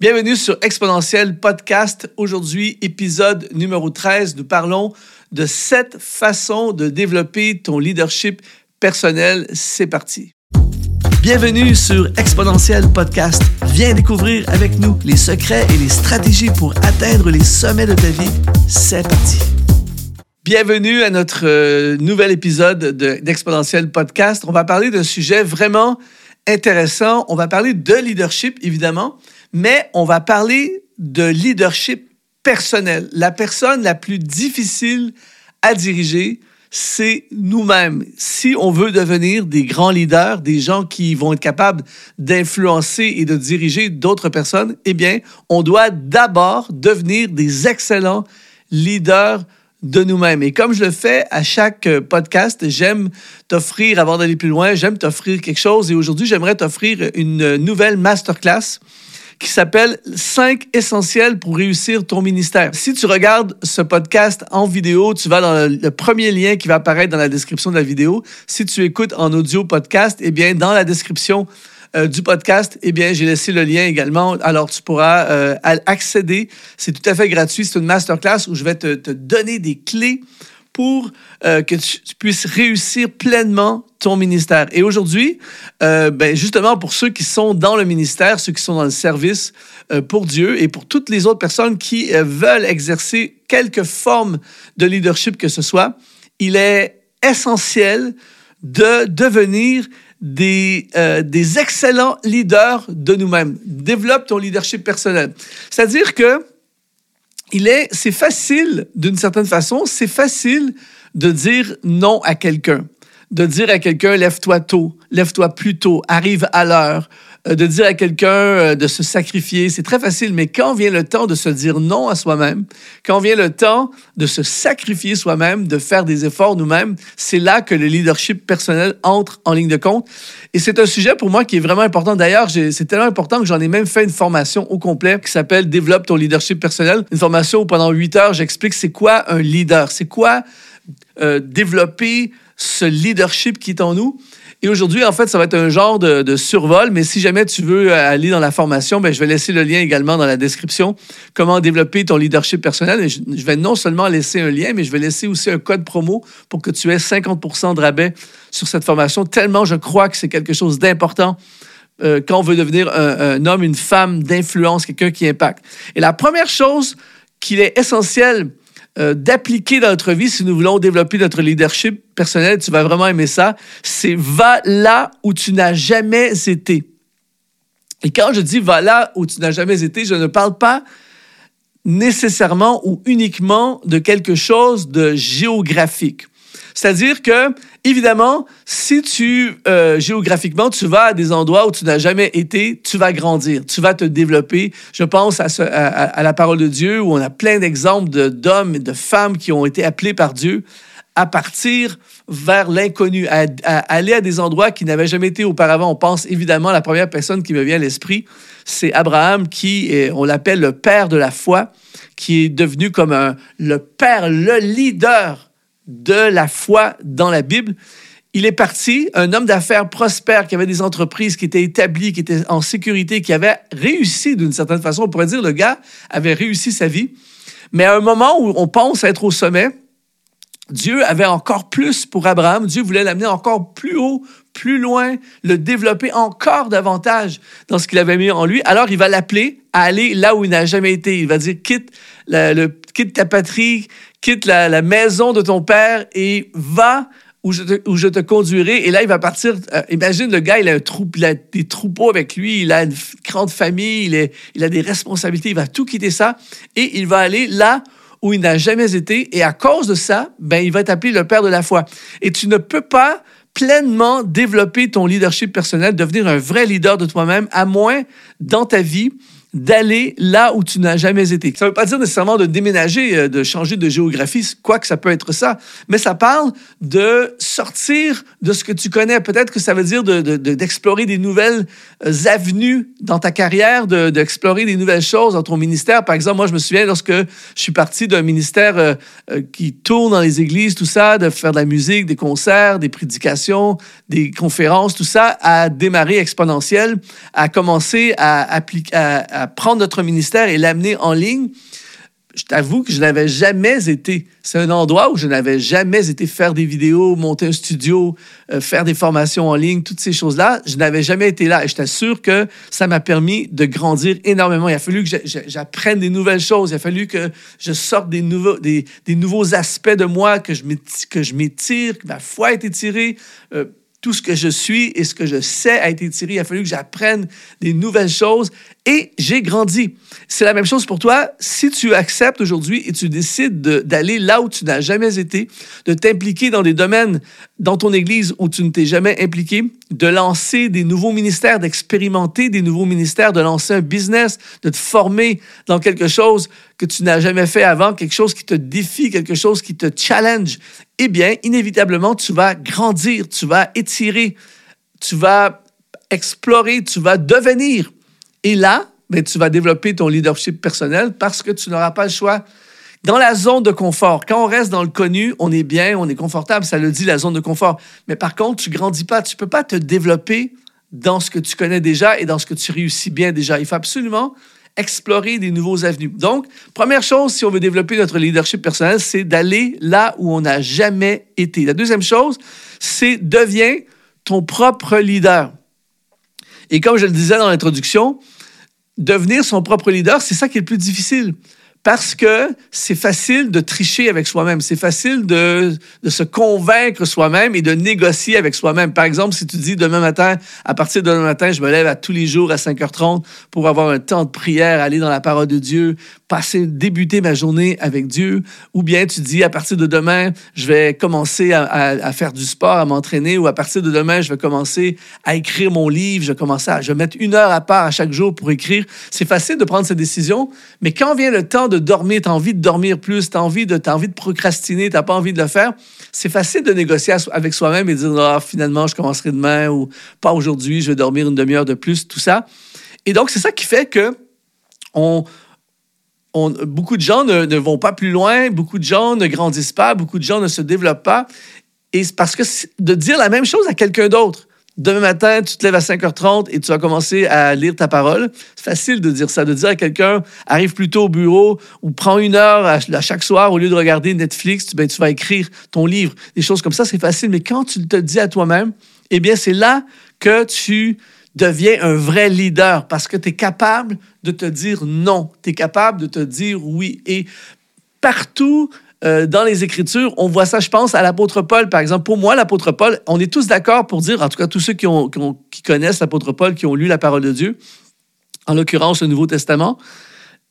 Bienvenue sur Exponentiel Podcast. Aujourd'hui, épisode numéro 13. Nous parlons de sept façons de développer ton leadership personnel. C'est parti. Bienvenue sur Exponentiel Podcast. Viens découvrir avec nous les secrets et les stratégies pour atteindre les sommets de ta vie. C'est parti. Bienvenue à notre euh, nouvel épisode d'Exponentiel Podcast. On va parler d'un sujet vraiment intéressant. On va parler de leadership, évidemment mais on va parler de leadership personnel. La personne la plus difficile à diriger, c'est nous-mêmes. Si on veut devenir des grands leaders, des gens qui vont être capables d'influencer et de diriger d'autres personnes, eh bien, on doit d'abord devenir des excellents leaders de nous-mêmes. Et comme je le fais à chaque podcast, j'aime t'offrir, avant d'aller plus loin, j'aime t'offrir quelque chose. Et aujourd'hui, j'aimerais t'offrir une nouvelle masterclass qui s'appelle 5 essentiels pour réussir ton ministère. Si tu regardes ce podcast en vidéo, tu vas dans le, premier lien qui va apparaître dans la description de la vidéo. Si tu écoutes en audio podcast, eh bien, dans la description euh, du podcast, eh bien, j'ai laissé le lien également. Alors, tu pourras euh, accéder. C'est tout à fait gratuit. C'est une masterclass où je vais te, te donner des clés pour euh, que tu, puisses réussir pleinement ton ministère. Et aujourd'hui, euh, ben justement, pour ceux qui sont dans le ministère, ceux qui sont dans le service euh, pour Dieu et pour toutes les autres personnes qui veulent exercer quelque forme de leadership que ce soit, il est essentiel de devenir des, des excellents leaders de nous-mêmes. Développe ton leadership personnel. C'est-à-dire que il est, c'est facile, d'une certaine façon, c'est facile de dire non à quelqu'un, de dire à quelqu'un lève-toi tôt, lève-toi plus tôt, arrive à l'heure, de dire à quelqu'un euh, de se sacrifier, c'est très facile, mais quand vient le temps de se dire non à soi-même, quand vient le temps de se sacrifier soi-même, de faire des efforts nous-mêmes, c'est là que le leadership personnel entre en ligne de compte. Et c'est un sujet pour moi qui est vraiment important. D'ailleurs, c'est tellement important que j'en ai même fait une formation au complet qui s'appelle Développe ton leadership personnel. Une formation où pendant huit heures, j'explique c'est quoi un leader, c'est quoi euh, développer ce leadership qui est en nous. Et aujourd'hui, en fait, ça va être un genre de, survol, mais si jamais tu veux aller dans la formation, ben, je vais laisser le lien également dans la description. Comment développer ton leadership personnel? Et je, vais non seulement laisser un lien, mais je vais laisser aussi un code promo pour que tu aies 50% de rabais sur cette formation, tellement je crois que c'est quelque chose d'important euh, quand on veut devenir un, un homme, une femme d'influence, quelqu'un qui impacte. Et la première chose qu'il est essentiel euh, d'appliquer dans notre vie si nous voulons développer notre leadership personnel. Tu vas vraiment aimer ça. C'est va là où tu n'as jamais été. Et quand je dis va là où tu n'as jamais été, je ne parle pas nécessairement ou uniquement de quelque chose de géographique. C'est-à-dire que, évidemment, si tu, euh, géographiquement, tu vas à des endroits où tu n'as jamais été, tu vas grandir, tu vas te développer. Je pense à, la parole de Dieu où on a plein d'exemples d'hommes et de femmes qui ont été appelés par Dieu à partir vers l'inconnu, à, aller à des endroits qui n'avaient jamais été auparavant. On pense évidemment à la première personne qui me vient à l'esprit, c'est Abraham qui, est, on l'appelle le père de la foi, qui est devenu comme un, le père, le leader de la foi dans la Bible. Il est parti, un homme d'affaires prospère qui avait des entreprises qui étaient établies, qui étaient en sécurité, qui avait réussi d'une certaine façon. On pourrait dire le gars avait réussi sa vie. Mais à un moment où on pense être au sommet, Dieu avait encore plus pour Abraham. Dieu voulait l'amener encore plus haut, plus loin, le développer encore davantage dans ce qu'il avait mis en lui. Alors, il va l'appeler à aller là où il n'a jamais été. Il va dire, quitte, le, quitte ta patrie, quitte la, maison de ton père et va où je, te, conduirai. Et là, il va partir. Euh, imagine le gars, il a, des troupeaux avec lui, il a une grande famille, il a des responsabilités, il va tout quitter ça et il va aller là où il n'a jamais été. Et à cause de ça, ben, il va t'appeler le père de la foi. Et tu ne peux pas pleinement développer ton leadership personnel, devenir un vrai leader de toi-même, à moins dans ta vie d'aller là où tu n'as jamais été. Ça ne veut pas dire nécessairement de déménager, euh, de changer de géographie, quoi que ça peut être ça, mais ça parle de sortir de ce que tu connais. Peut-être que ça veut dire d'explorer de, des nouvelles euh, avenues dans ta carrière, d'explorer des nouvelles choses dans ton ministère. Par exemple, moi, je me souviens lorsque je suis parti d'un ministère euh, qui tourne dans les églises, tout ça, de faire de la musique, des concerts, des prédications, des conférences, tout ça, à démarrer exponentiel, à commencer à appliquer, à prendre notre ministère et l'amener en ligne, je t'avoue que je n'avais jamais été. C'est un endroit où je n'avais jamais été faire des vidéos, monter un studio, euh, faire des formations en ligne, toutes ces choses-là. Je n'avais jamais été là. Et je t'assure que ça m'a permis de grandir énormément. Il a fallu que j'apprenne des nouvelles choses. Il a fallu que je sorte des nouveaux, des, nouveaux aspects de moi, que je m'étire, que ma foi a été tirée. Euh, tout ce que je suis et ce que je sais a été tiré. Il a fallu que j'apprenne des nouvelles choses et j'ai grandi. C'est la même chose pour toi. Si tu acceptes aujourd'hui et tu décides d'aller là où tu n'as jamais été, de t'impliquer dans des domaines dans ton Église où tu ne t'es jamais impliqué, de lancer des nouveaux ministères, d'expérimenter des nouveaux ministères, de lancer un business, de te former dans quelque chose que tu n'as jamais fait avant, quelque chose qui te défie, quelque chose qui te challenge, eh bien, inévitablement, tu vas grandir, tu vas étirer, tu vas explorer, tu vas devenir et là, ben, tu vas développer ton leadership personnel parce que tu n'auras pas le choix. Dans la zone de confort, quand on reste dans le connu, on est bien, on est confortable, ça le dit la zone de confort. Mais par contre, tu grandis pas, tu peux pas te développer dans ce que tu connais déjà et dans ce que tu réussis bien déjà. Il faut absolument explorer des nouveaux avenues. Donc, première chose, si on veut développer notre leadership personnel, c'est d'aller là où on n'a jamais été. La deuxième chose, c'est deviens ton propre leader. Et comme je le disais dans l'introduction, devenir son propre leader, c'est ça qui est le plus difficile parce que c'est facile de tricher avec soi-même. C'est facile de, se convaincre soi-même et de négocier avec soi-même. Par exemple, si tu dis demain matin, à partir de demain matin, je me lève à tous les jours à 5h30 pour avoir un temps de prière, aller dans la parole de Dieu, passer, débuter ma journée avec Dieu. Ou bien tu dis, à partir de demain, je vais commencer à, à, faire du sport, à m'entraîner. Ou à partir de demain, je vais commencer à écrire mon livre. Je vais commencer à, je vais mettre une heure à part à chaque jour pour écrire. C'est facile de prendre cette décision. Mais quand vient le temps de dormir, tu as envie de dormir plus, tu as, envie de, as envie de procrastiner, tu n'as pas envie de le faire, c'est facile de négocier avec soi-même et de dire ah, finalement, je commencerai demain ou pas aujourd'hui, je vais dormir une demi-heure de plus, tout ça. Et donc, c'est ça qui fait que on, on, beaucoup de gens ne, vont pas plus loin, beaucoup de gens ne grandissent pas, beaucoup de gens ne se développent pas. Et c'est parce que de dire la même chose à quelqu'un d'autre, Demain matin, tu te lèves à 5h30 et tu vas commencer à lire ta parole. C'est facile de dire ça, de dire à quelqu'un, arrive plutôt au bureau ou prends une heure à, chaque soir au lieu de regarder Netflix, tu, ben, tu vas écrire ton livre. Des choses comme ça, c'est facile. Mais quand tu te dis à toi-même, eh bien, c'est là que tu deviens un vrai leader parce que tu es capable de te dire non. Tu es capable de te dire oui. Et partout, euh, dans les Écritures, on voit ça, je pense, à l'apôtre Paul, par exemple. Pour moi, l'apôtre Paul, on est tous d'accord pour dire, en tout cas tous ceux qui, qui connaissent l'apôtre Paul, qui ont lu la parole de Dieu, en l'occurrence le Nouveau Testament,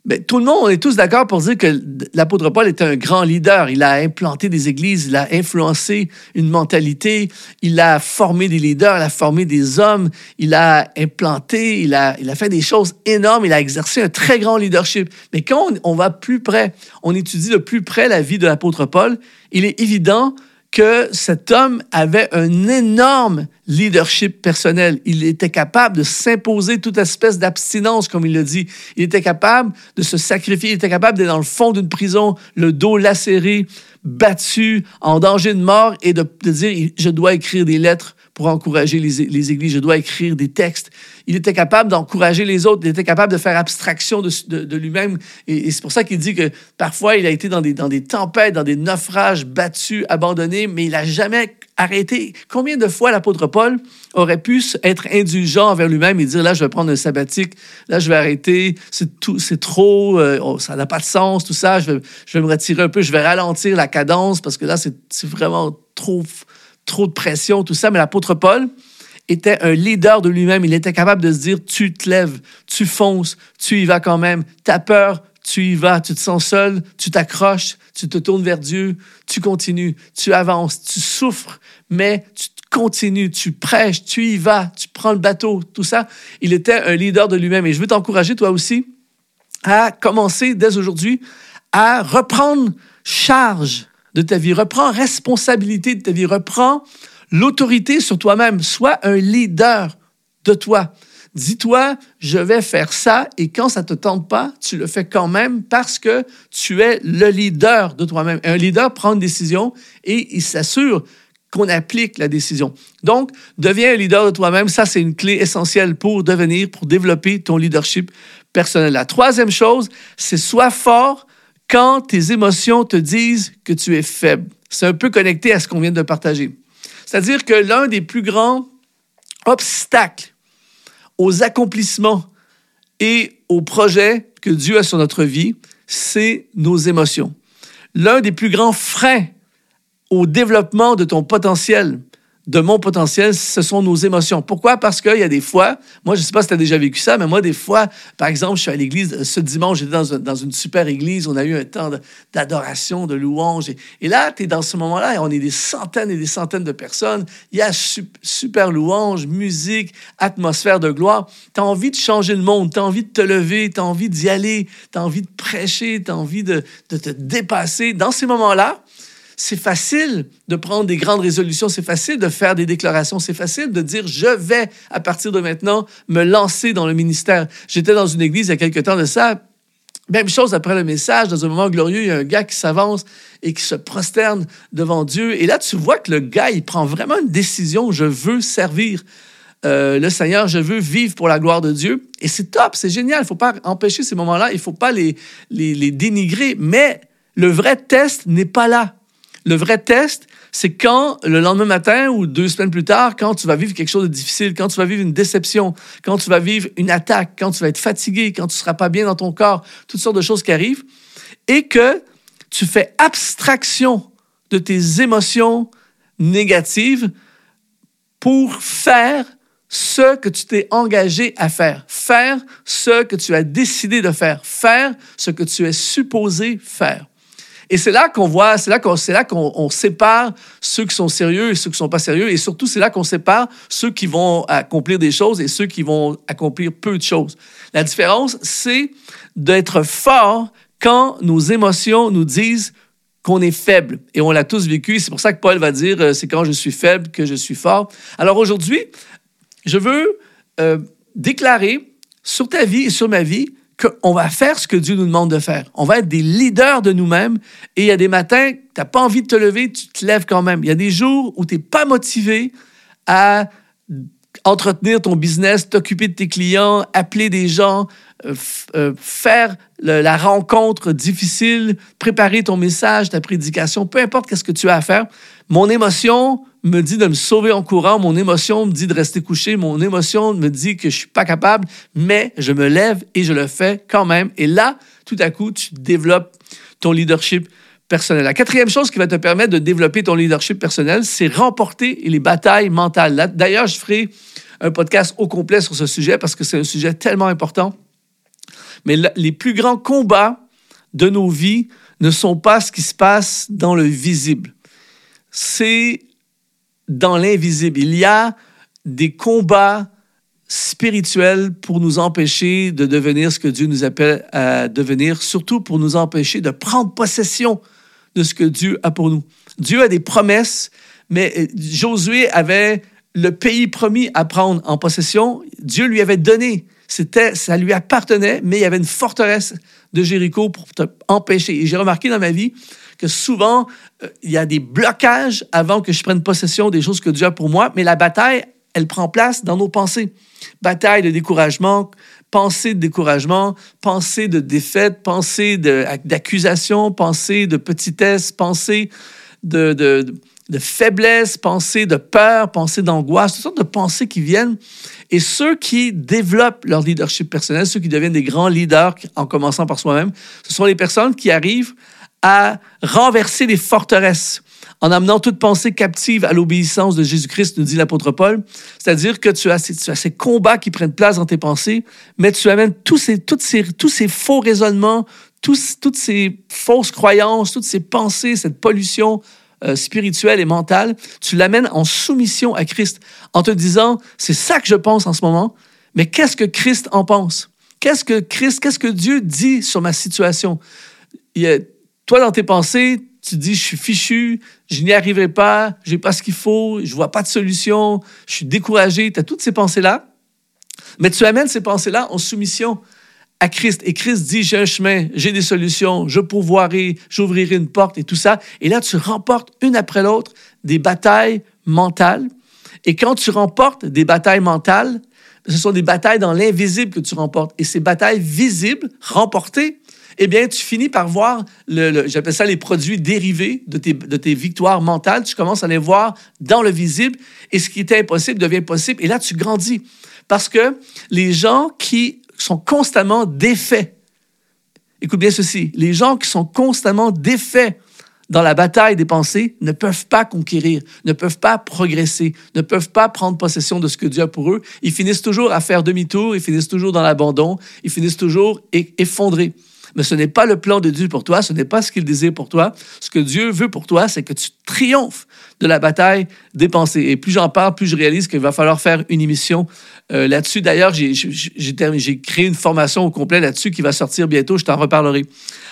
mais tout le monde, on est tous d'accord pour dire que l'apôtre Paul était un grand leader. Il a implanté des églises, il a influencé une mentalité, il a formé des leaders, il a formé des hommes, il a implanté, il a, fait des choses énormes, il a exercé un très grand leadership. Mais quand on va plus près, on étudie de plus près la vie de l'apôtre Paul, il est évident que cet homme avait un énorme leadership personnel. Il était capable de s'imposer toute espèce d'abstinence, comme il le dit. Il était capable de se sacrifier. Il était capable d'être dans le fond d'une prison, le dos lacéré, battu, en danger de mort, et de, de dire, je dois écrire des lettres pour encourager les, églises. Je dois écrire des textes. Il était capable d'encourager les autres. Il était capable de faire abstraction de, lui-même. Et, c'est pour ça qu'il dit que parfois, il a été dans des, dans des tempêtes, dans des naufrages, battus, abandonnés, mais il n'a jamais arrêté. Combien de fois l'apôtre Paul aurait pu être indulgent envers lui-même et dire, là, je vais prendre un sabbatique, là, je vais arrêter, c'est, tout, c'est trop, euh, oh, ça n'a pas de sens, tout ça, je vais, je vais me retirer un peu, je vais ralentir la cadence parce que là, c'est vraiment trop trop de pression, tout ça. Mais l'apôtre Paul était un leader de lui-même. Il était capable de se dire, tu te lèves, tu fonces, tu y vas quand même. T'as peur, tu y vas. Tu te sens seul, tu t'accroches, tu te tournes vers Dieu, tu continues, tu avances, tu souffres, mais tu continues, tu prêches, tu y vas, tu prends le bateau, tout ça. Il était un leader de lui-même. Et je veux t'encourager, toi aussi, à commencer dès aujourd'hui à reprendre charge de ta vie, reprends responsabilité de ta vie, reprends l'autorité sur toi-même, sois un leader de toi. Dis-toi, je vais faire ça et quand ça te tente pas, tu le fais quand même parce que tu es le leader de toi-même. Un leader prend une décision et il s'assure qu'on applique la décision. Donc, deviens un leader de toi-même. Ça, c'est une clé essentielle pour devenir, pour développer ton leadership personnel. La troisième chose, c'est sois fort quand tes émotions te disent que tu es faible. C'est un peu connecté à ce qu'on vient de partager. C'est-à-dire que l'un des plus grands obstacles aux accomplissements et aux projets que Dieu a sur notre vie, c'est nos émotions. L'un des plus grands freins au développement de ton potentiel, de mon potentiel, ce sont nos émotions. Pourquoi? Parce qu'il y a des fois, moi, je ne sais pas si tu as déjà vécu ça, mais moi, des fois, par exemple, je suis à l'église, ce dimanche, j'étais dans, dans, une super église, on a eu un temps d'adoration, de, louange. Et, là, tu es dans ce moment-là, et on est des centaines et des centaines de personnes. Il y a super louange, musique, atmosphère de gloire. Tu as envie de changer le monde, tu as envie de te lever, tu as envie d'y aller, tu as envie de prêcher, tu as envie de, de te dépasser. Dans ces moments-là, c'est facile de prendre des grandes résolutions, c'est facile de faire des déclarations, c'est facile de dire je vais à partir de maintenant me lancer dans le ministère. J'étais dans une église il y a quelque temps de ça. Même chose après le message, dans un moment glorieux, il y a un gars qui s'avance et qui se prosterne devant Dieu. Et là, tu vois que le gars, il prend vraiment une décision, je veux servir. Euh, le Seigneur, je veux vivre pour la gloire de Dieu. Et c'est top, c'est génial. Il ne faut pas empêcher ces moments-là, il ne faut pas les, dénigrer. Mais le vrai test n'est pas là. Le vrai test, c'est quand le lendemain matin ou deux semaines plus tard, quand tu vas vivre quelque chose de difficile, quand tu vas vivre une déception, quand tu vas vivre une attaque, quand tu vas être fatigué, quand tu ne seras pas bien dans ton corps, toutes sortes de choses qui arrivent, et que tu fais abstraction de tes émotions négatives pour faire ce que tu t'es engagé à faire, faire ce que tu as décidé de faire, faire ce que tu es supposé faire. Et c'est là qu'on voit, c'est là qu'on, c'est là qu'on sépare ceux qui sont sérieux et ceux qui sont pas sérieux. Et surtout, c'est là qu'on sépare ceux qui vont accomplir des choses et ceux qui vont accomplir peu de choses. La différence, c'est d'être fort quand nos émotions nous disent qu'on est faible. Et on l'a tous vécu. C'est pour ça que Paul va dire, euh, c'est quand je suis faible que je suis fort. Alors aujourd'hui, je veux euh, déclarer sur ta vie et sur ma vie qu'on va faire ce que Dieu nous demande de faire. On va être des leaders de nous-mêmes. Et il y a des matins, tu n'as pas envie de te lever, tu te lèves quand même. Il y a des jours où tu n'es pas motivé à entretenir ton business, t'occuper de tes clients, appeler des gens, euh, euh, faire la rencontre difficile, préparer ton message, ta prédication, peu importe qu'est-ce que tu as à faire. Mon émotion me dit de me sauver en courant, mon émotion me dit de rester couché, mon émotion me dit que je suis pas capable, mais je me lève et je le fais quand même. Et là, tout à coup, tu développes ton leadership La quatrième chose qui va te permettre de développer ton leadership personnel, c'est remporter les batailles mentales. D'ailleurs, je ferai un podcast au complet sur ce sujet parce que c'est un sujet tellement important. Mais les plus grands combats de nos vies ne sont pas ce qui se passe dans le visible. C'est dans l'invisible. Il y a des combats spirituels pour nous empêcher de devenir ce que Dieu nous appelle à devenir, surtout pour nous empêcher de prendre possession de ce que Dieu a pour nous. Dieu a des promesses, mais euh, Josué avait le pays promis à prendre en possession. Dieu lui avait donné. C'était, ça lui appartenait, mais il y avait une forteresse de Jéricho pour empêcher. Et j'ai remarqué dans ma vie que souvent, euh, il y a des blocages avant que je prenne possession des choses que Dieu a pour moi, mais la bataille, elle prend place dans nos pensées. Bataille de découragement, pensée de découragement, pensée de défaite, pensée d'accusation, pensée de petitesse, pensée de, faiblesse, pensée de peur, pensée d'angoisse, toutes sortes de pensées qui viennent. Et ceux qui développent leur leadership personnel, ceux qui deviennent des grands leaders en commençant par soi-même, ce sont les personnes qui arrivent à renverser les forteresses en amenant toute pensée captive à l'obéissance de Jésus-Christ, nous dit l'apôtre Paul. C'est-à-dire que tu as, ces, ces, combats qui prennent place dans tes pensées, mais tu amènes tous ces, tous ces faux raisonnements, toutes ces fausses croyances, toutes ces pensées, cette pollution euh, spirituelle et mentale, tu l'amènes en soumission à Christ en te disant, c'est ça que je pense en ce moment, mais qu'est-ce que Christ en pense? Qu'est-ce que Christ, qu'est-ce que Dieu dit sur ma situation? Il toi, dans tes pensées, tu dis, je suis fichu, je n'y arriverai pas, j'ai pas ce qu'il faut, je vois pas de solution, je suis découragé. Tu as toutes ces pensées-là, mais tu amènes ces pensées-là en soumission à Christ. Et Christ dit, j'ai un chemin, j'ai des solutions, je pourvoirai, j'ouvrirai une porte et tout ça. Et là, tu remportes une après l'autre des batailles mentales. Et quand tu remportes des batailles mentales, ce sont des batailles dans l'invisible que tu remportes. Et ces batailles visibles, remportées, eh bien, tu finis par voir, le, j'appelle ça les produits dérivés de tes, de tes victoires mentales. Tu commences à les voir dans le visible et ce qui était impossible devient possible. Et là, tu grandis. Parce que les gens qui sont constamment défaits, écoute bien ceci, les gens qui sont constamment défaits dans la bataille des pensées ne peuvent pas conquérir, ne peuvent pas progresser, ne peuvent pas prendre possession de ce que Dieu a pour eux. Ils finissent toujours à faire demi-tour, ils finissent toujours dans l'abandon, ils finissent toujours effondrés. Mais ce n'est pas le plan de Dieu pour toi, ce n'est pas ce qu'il désire pour toi. Ce que Dieu veut pour toi, c'est que tu triomphes de la bataille des pensées. Et plus j'en parle, plus je réalise qu'il va falloir faire une émission euh, là-dessus. D'ailleurs, j'ai créé une formation au complet là-dessus qui va sortir bientôt, je t'en reparlerai.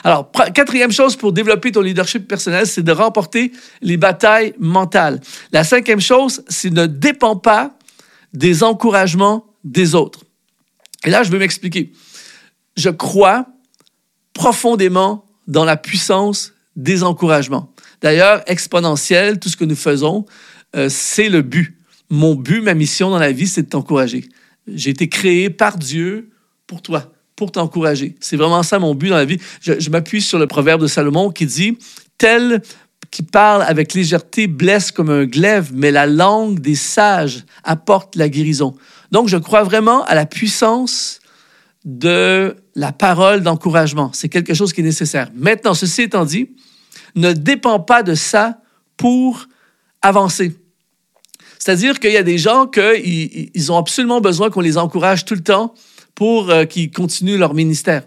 Alors, quatrième chose pour développer ton leadership personnel, c'est de remporter les batailles mentales. La cinquième chose, c'est ne dépend pas des encouragements des autres. Et là, je veux m'expliquer. Je crois profondément dans la puissance des encouragements. D'ailleurs, exponentiel, tout ce que nous faisons, euh, c'est le but. Mon but, ma mission dans la vie, c'est de t'encourager. J'ai été créé par Dieu pour toi, pour t'encourager. C'est vraiment ça mon but dans la vie. Je m'appuie sur le proverbe de Salomon qui dit, tel qui parle avec légèreté blesse comme un glaive, mais la langue des sages apporte la guérison. Donc, je crois vraiment à la puissance de la parole d'encouragement. C'est quelque chose qui est nécessaire. Maintenant, ceci étant dit, ne dépend pas de ça pour avancer. C'est-à-dire qu'il y a des gens qui ils ont absolument besoin qu'on les encourage tout le temps pour euh, qu'ils continuent leur ministère.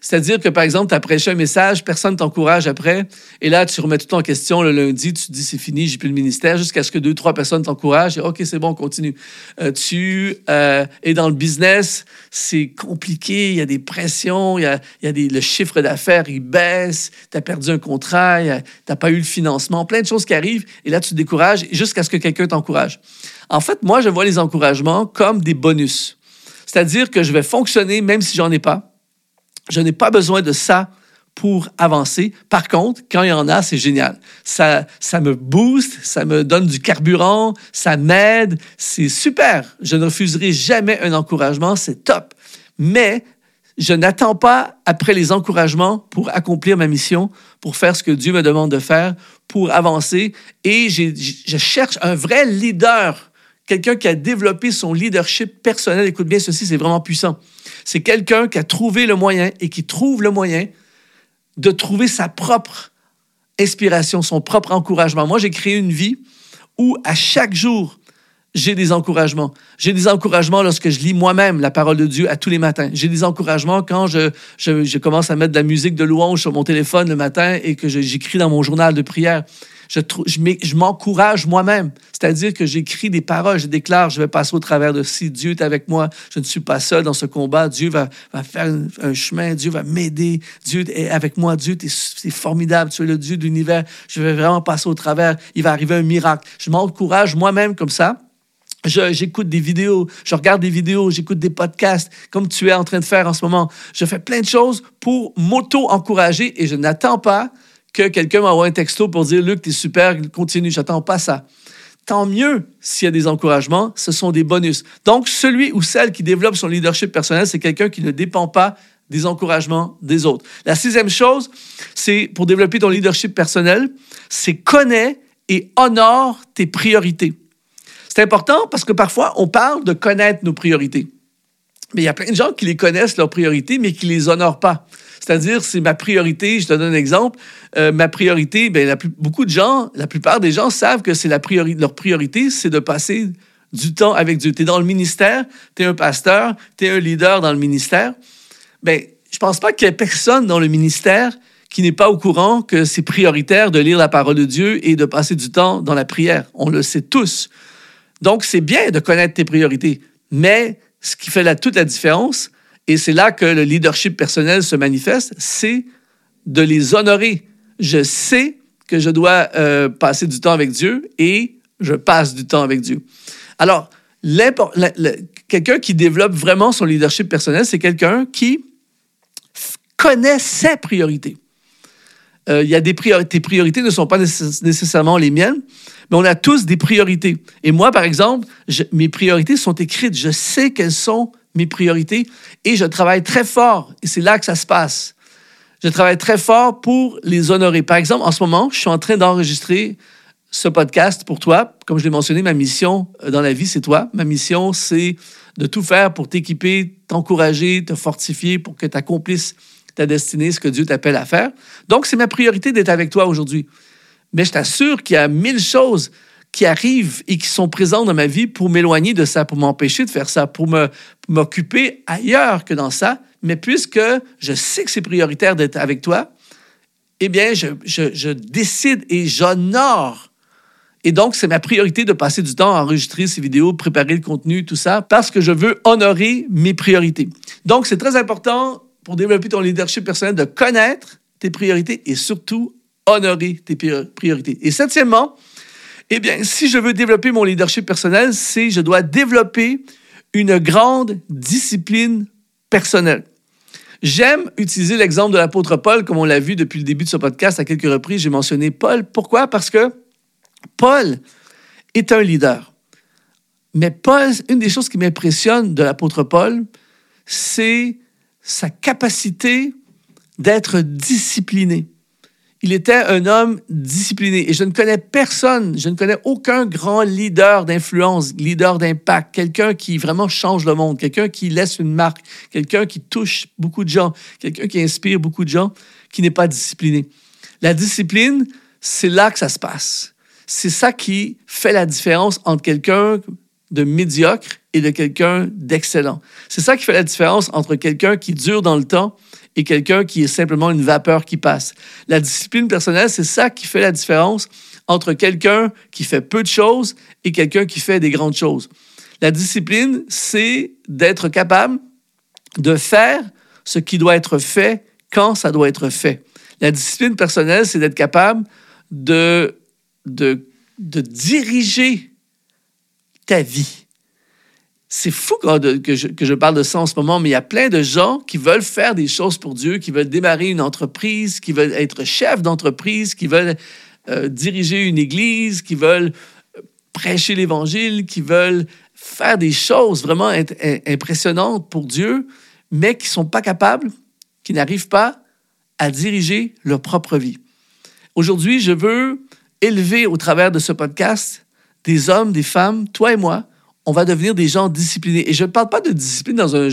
C'est-à-dire que, par exemple, tu as prêché un message, personne ne t'encourage après, et là, tu remets tout en question le lundi, tu te dis c'est fini, j'ai plus le ministère, jusqu'à ce que deux, trois personnes t'encouragent, et OK, c'est bon, continue. Euh, tu euh, es dans le business, c'est compliqué, il y a des pressions, il y a, y a des, le chiffre d'affaires, il baisse, tu as perdu un contrat, tu n'as pas eu le financement, plein de choses qui arrivent, et là, tu te décourages jusqu'à ce que quelqu'un t'encourage. En fait, moi, je vois les encouragements comme des bonus. C'est-à-dire que je vais fonctionner même si j'en ai pas je n'ai pas besoin de ça pour avancer. Par contre, quand il y en a, c'est génial. Ça, ça me booste, ça me donne du carburant, ça m'aide. C'est super. Je ne refuserai jamais un encouragement, c'est top. Mais je n'attends pas après les encouragements pour accomplir ma mission, pour faire ce que Dieu me demande de faire, pour avancer. Et je cherche un vrai leader quelqu'un qui a développé son leadership personnel. Écoute bien, ceci, c'est vraiment puissant. C'est quelqu'un qui a trouvé le moyen et qui trouve le moyen de trouver sa propre inspiration, son propre encouragement. Moi, j'ai créé une vie où à chaque jour, j'ai des encouragements. J'ai des encouragements lorsque je lis moi-même la parole de Dieu à tous les matins. J'ai des encouragements quand je, commence à mettre de la musique de louange sur mon téléphone le matin et que j'écris dans mon journal de prière. Je, m'encourage moi-même. C'est-à-dire que j'écris des paroles, je déclare, je vais passer au travers de si Dieu est avec moi, je ne suis pas seul dans ce combat. Dieu va, va faire un, chemin, Dieu va m'aider, Dieu est avec moi, Dieu, c'est formidable, tu es le Dieu de l'univers, je vais vraiment passer au travers, il va arriver un miracle. Je m'encourage moi-même comme ça j'écoute des vidéos, je regarde des vidéos, j'écoute des podcasts, comme tu es en train de faire en ce moment. Je fais plein de choses pour m'auto-encourager et je n'attends pas que quelqu'un m'envoie un texto pour dire Luc, t'es super, continue. J'attends pas ça. Tant mieux s'il y a des encouragements, ce sont des bonus. Donc, celui ou celle qui développe son leadership personnel, c'est quelqu'un qui ne dépend pas des encouragements des autres. La sixième chose, c'est pour développer ton leadership personnel, c'est connais et honore tes priorités. C'est important parce que parfois, on parle de connaître nos priorités. Mais il y a plein de gens qui les connaissent, leurs priorités, mais qui ne les honorent pas. C'est-à-dire, c'est ma priorité. Je te donne un exemple. Euh, ma priorité, bien, la beaucoup de gens, la plupart des gens savent que c'est la leur priorité, c'est de passer du temps avec Dieu. Tu es dans le ministère, tu es un pasteur, tu es un leader dans le ministère. Bien, je pense pas qu'il y ait personne dans le ministère qui n'est pas au courant que c'est prioritaire de lire la parole de Dieu et de passer du temps dans la prière. On le sait tous. Donc, c'est bien de connaître tes priorités, mais ce qui fait toute la différence, et c'est là que le leadership personnel se manifeste, c'est de les honorer. Je sais que je dois euh, passer du temps avec Dieu et je passe du temps avec Dieu. Alors, quelqu'un qui développe vraiment son leadership personnel, c'est quelqu'un qui connaît ses priorités. Euh, y a des priorités. Tes priorités ne sont pas nécessairement les miennes. Mais on a tous des priorités. Et moi, par exemple, mes priorités sont écrites. Je sais quelles sont mes priorités et je travaille très fort. Et c'est là que ça se passe. Je travaille très fort pour les honorer. Par exemple, en ce moment, je suis en train d'enregistrer ce podcast pour toi. Comme je l'ai mentionné, ma mission euh, dans la vie, c'est toi. Ma mission, c'est de tout faire pour t'équiper, t'encourager, te fortifier pour que tu accomplisses ta destinée, ce que Dieu t'appelle à faire. Donc, c'est ma priorité d'être avec toi aujourd'hui. Mais je t'assure qu'il y a mille choses qui arrivent et qui sont présentes dans ma vie pour m'éloigner de ça, pour m'empêcher de faire ça, pour m'occuper ailleurs que dans ça. Mais puisque je sais que c'est prioritaire d'être avec toi, eh bien, je, je décide et j'honore et donc, c'est ma priorité de passer du temps à enregistrer ces vidéos, préparer le contenu, tout ça, parce que je veux honorer mes priorités. Donc, c'est très important pour développer ton leadership personnel de connaître tes priorités et surtout honorer tes priorités. Et septièmement, eh bien, si je veux développer mon leadership personnel, c'est je dois développer une grande discipline personnelle. J'aime utiliser l'exemple de l'apôtre Paul, comme on l'a vu depuis le début de ce podcast à quelques reprises. J'ai mentionné Paul. Pourquoi? Parce que Paul est un leader. Mais Paul, une des choses qui m'impressionne de l'apôtre Paul, c'est sa capacité d'être discipliné. Il était un homme discipliné. Et je ne connais personne, je ne connais aucun grand leader d'influence, leader d'impact, quelqu'un qui vraiment change le monde, quelqu'un qui laisse une marque, quelqu'un qui touche beaucoup de gens, quelqu'un qui inspire beaucoup de gens, qui n'est pas discipliné. La discipline, c'est là que ça se passe. C'est ça qui fait la différence entre quelqu'un de médiocre et de quelqu'un d'excellent. C'est ça qui fait la différence entre quelqu'un qui dure dans le temps et quelqu'un qui est simplement une vapeur qui passe. La discipline personnelle, c'est ça qui fait la différence entre quelqu'un qui fait peu de choses et quelqu'un qui fait des grandes choses. La discipline, c'est d'être capable de faire ce qui doit être fait quand ça doit être fait. La discipline personnelle, c'est d'être capable de de, de diriger ta vie. C'est fou que je, parle de ça en ce moment, mais il y a plein de gens qui veulent faire des choses pour Dieu, qui veulent démarrer une entreprise, qui veulent être chef d'entreprise, qui veulent euh, diriger une église, qui veulent euh, prêcher l'Évangile, qui veulent faire des choses vraiment impressionnantes pour Dieu, mais qui ne sont pas capables, qui n'arrivent pas à diriger leur propre vie. Aujourd'hui, je veux élever au travers de ce podcast des hommes, des femmes, toi et moi, on va devenir des gens disciplinés. Et je ne parle pas de discipline dans un,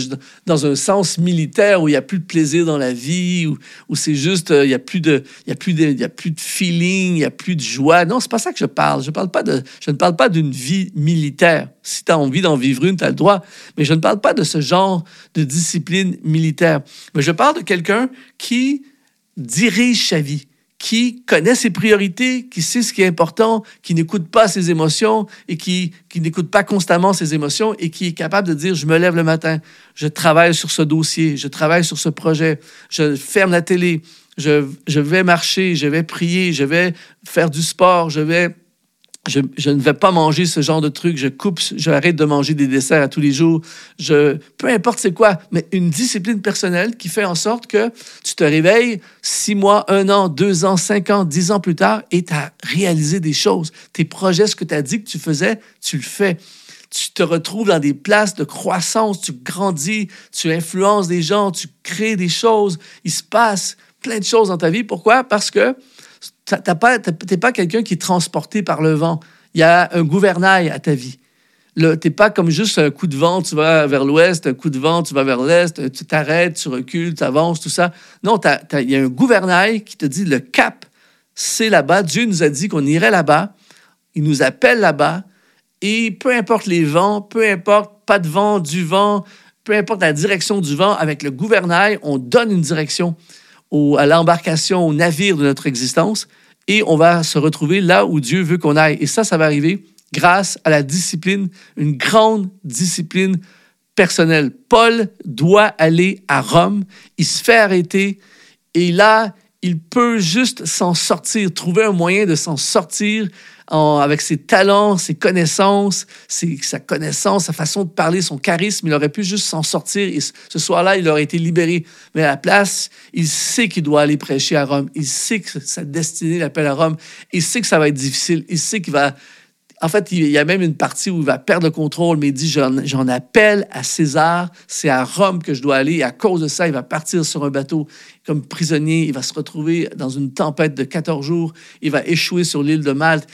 dans un sens militaire où il n'y a plus de plaisir dans la vie, où, où c'est juste, euh, il n'y a, plus de, y a, plus de, y a plus de feeling, il n'y a plus de joie. Non, c'est pas ça que je parle. Je, parle pas de, je ne parle pas d'une vie militaire. Si tu as envie d'en vivre une, tu as le droit. Mais je ne parle pas de ce genre de discipline militaire. Mais je parle de quelqu'un qui dirige sa vie, qui connaît ses priorités, qui sait ce qui est important, qui n'écoute pas ses émotions et qui, qui n'écoute pas constamment ses émotions et qui est capable de dire, je me lève le matin, je travaille sur ce dossier, je travaille sur ce projet, je ferme la télé, je, je vais marcher, je vais prier, je vais faire du sport, je vais je, ne vais pas manger ce genre de truc, je coupe, j'arrête de manger des desserts à tous les jours, je, peu importe c'est quoi, mais une discipline personnelle qui fait en sorte que tu te réveilles six mois, un an, deux ans, cinq ans, dix ans plus tard et tu as réalisé des choses. Tes projets, ce que tu as dit que tu faisais, tu le fais. Tu te retrouves dans des places de croissance, tu grandis, tu influences des gens, tu crées des choses, il se passe plein de choses dans ta vie. Pourquoi? Parce que tu n'es pas quelqu'un qui est transporté par le vent. Il y a un gouvernail à ta vie. Tu n'es pas comme juste un coup de vent, tu vas vers l'ouest, un coup de vent, tu vas vers l'est, tu t'arrêtes, tu recules, tu avances, tout ça. Non, il y a un gouvernail qui te dit le cap, c'est là-bas. Dieu nous a dit qu'on irait là-bas. Il nous appelle là-bas. Et peu importe les vents, peu importe pas de vent, du vent, peu importe la direction du vent, avec le gouvernail, on donne une direction à l'embarcation, au navire de notre existence, et on va se retrouver là où Dieu veut qu'on aille. Et ça, ça va arriver grâce à la discipline, une grande discipline personnelle. Paul doit aller à Rome, il se fait arrêter, et là, il peut juste s'en sortir, trouver un moyen de s'en sortir avec ses talents, ses connaissances, sa connaissance, sa façon de parler, son charisme. Il aurait pu juste s'en sortir ce soir-là, il aurait été libéré. Mais à la place, il sait qu'il doit aller prêcher à Rome. Il sait que sa destinée l'appelle à Rome. Il sait que ça va être difficile. Il sait qu'il va en fait, il y a même une partie où il va perdre le contrôle, mais il dit J'en appelle à César, c'est à Rome que je dois aller. Et à cause de ça, il va partir sur un bateau comme prisonnier. Il va se retrouver dans une tempête de 14 jours. Il va échouer sur l'île de Malte.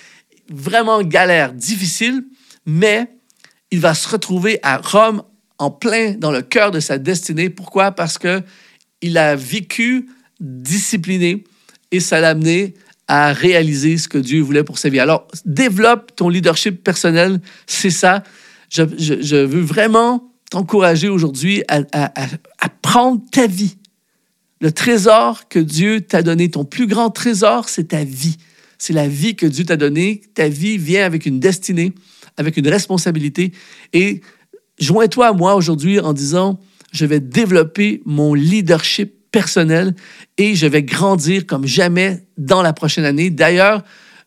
Vraiment galère, difficile, mais il va se retrouver à Rome en plein dans le cœur de sa destinée. Pourquoi? Parce que il a vécu discipliné et ça l'a amené à réaliser ce que Dieu voulait pour sa vie. Alors, développe ton leadership personnel, c'est ça. Je, veux vraiment t'encourager aujourd'hui à, prendre ta vie. Le trésor que Dieu t'a donné, ton plus grand trésor, c'est ta vie. C'est la vie que Dieu t'a donnée. Ta vie vient avec une destinée, avec une responsabilité. Et joins-toi à moi aujourd'hui en disant, je vais développer mon leadership personnel et je vais grandir comme jamais dans la prochaine année. D'ailleurs,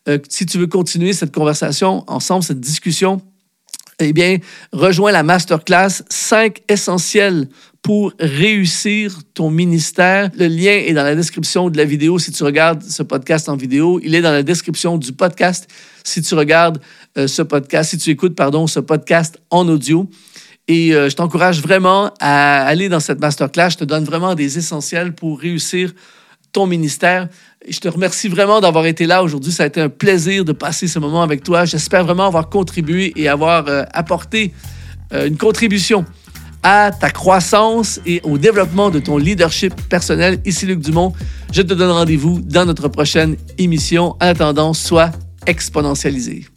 euh, si tu veux continuer cette conversation ensemble, cette discussion, eh bien, rejoins la masterclass 5 essentiels pour réussir ton ministère. Le lien est dans la description de la vidéo si tu regardes ce podcast en vidéo. Il est dans la description du podcast si tu regardes euh, ce podcast, si tu écoutes, pardon, ce podcast en audio. Et euh, je t'encourage vraiment à aller dans cette masterclass. Je te donne vraiment des essentiels pour réussir ton ministère. Je te remercie vraiment d'avoir été là aujourd'hui. Ça a été un plaisir de passer ce moment avec toi. J'espère vraiment avoir contribué et avoir euh, apporté euh, une contribution à ta croissance et au développement de ton leadership personnel. Ici Luc Dumont. Je te donne rendez-vous dans notre prochaine émission. En attendant, sois exponentialisé.